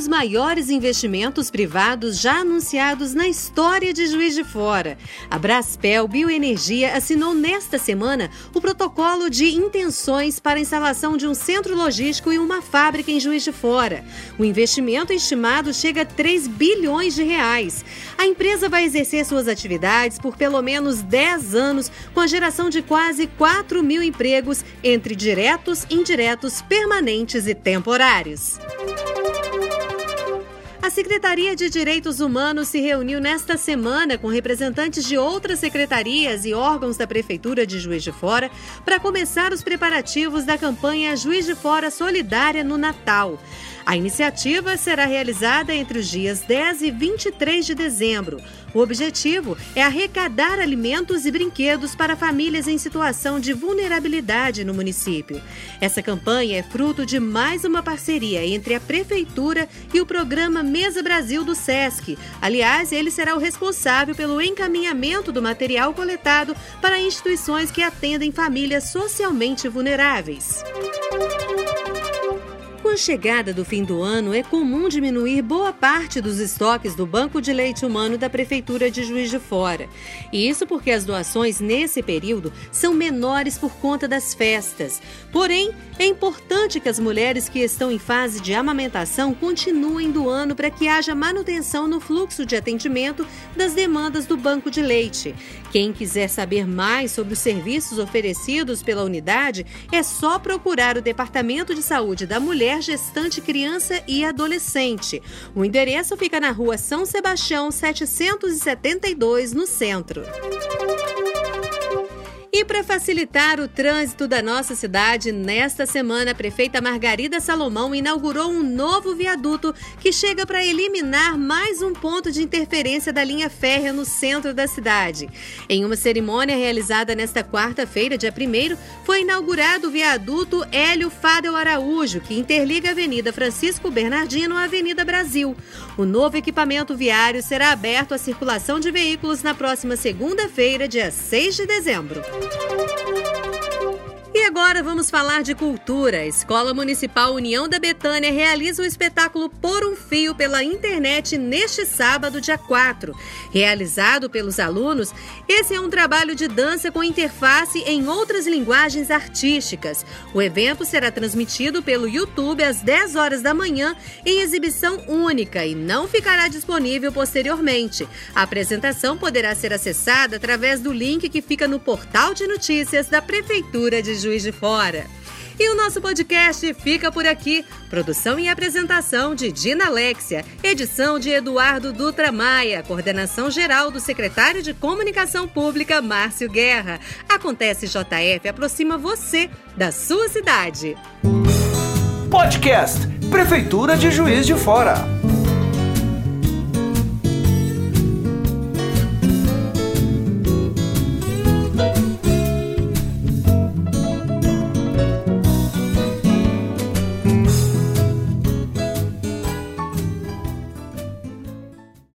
dos maiores investimentos privados já anunciados na história de Juiz de Fora. A Braspel Bioenergia assinou nesta semana o protocolo de intenções para a instalação de um centro logístico e uma fábrica em Juiz de Fora. O investimento estimado chega a 3 bilhões de reais. A empresa vai exercer suas atividades por pelo menos 10 anos, com a geração de quase 4 mil empregos entre diretos, indiretos, permanentes e temporários. A Secretaria de Direitos Humanos se reuniu nesta semana com representantes de outras secretarias e órgãos da Prefeitura de Juiz de Fora para começar os preparativos da campanha Juiz de Fora Solidária no Natal. A iniciativa será realizada entre os dias 10 e 23 de dezembro. O objetivo é arrecadar alimentos e brinquedos para famílias em situação de vulnerabilidade no município. Essa campanha é fruto de mais uma parceria entre a Prefeitura e o programa Mesa Brasil do SESC. Aliás, ele será o responsável pelo encaminhamento do material coletado para instituições que atendem famílias socialmente vulneráveis. A chegada do fim do ano, é comum diminuir boa parte dos estoques do Banco de Leite Humano da Prefeitura de Juiz de Fora. E isso porque as doações nesse período são menores por conta das festas. Porém, é importante que as mulheres que estão em fase de amamentação continuem doando para que haja manutenção no fluxo de atendimento das demandas do banco de leite. Quem quiser saber mais sobre os serviços oferecidos pela unidade, é só procurar o Departamento de Saúde da Mulher gestante, criança e adolescente. O endereço fica na rua São Sebastião, 772, no centro. E para facilitar o trânsito da nossa cidade, nesta semana a prefeita Margarida Salomão inaugurou um novo viaduto que chega para eliminar mais um ponto de interferência da linha férrea no centro da cidade. Em uma cerimônia realizada nesta quarta-feira, dia 1 foi inaugurado o viaduto Hélio Fadel Araújo, que interliga a Avenida Francisco Bernardino à Avenida Brasil. O novo equipamento viário será aberto à circulação de veículos na próxima segunda-feira, dia 6 de dezembro. Thank you. Agora vamos falar de cultura. A Escola Municipal União da Betânia realiza o espetáculo Por um Fio pela internet neste sábado, dia 4. Realizado pelos alunos, esse é um trabalho de dança com interface em outras linguagens artísticas. O evento será transmitido pelo YouTube às 10 horas da manhã em exibição única e não ficará disponível posteriormente. A apresentação poderá ser acessada através do link que fica no portal de notícias da Prefeitura de Juiz Juiz de Fora. E o nosso podcast fica por aqui. Produção e apresentação de Dina Alexia, edição de Eduardo Dutra Maia, coordenação geral do secretário de Comunicação Pública, Márcio Guerra. Acontece JF aproxima você da sua cidade. Podcast Prefeitura de Juiz de Fora.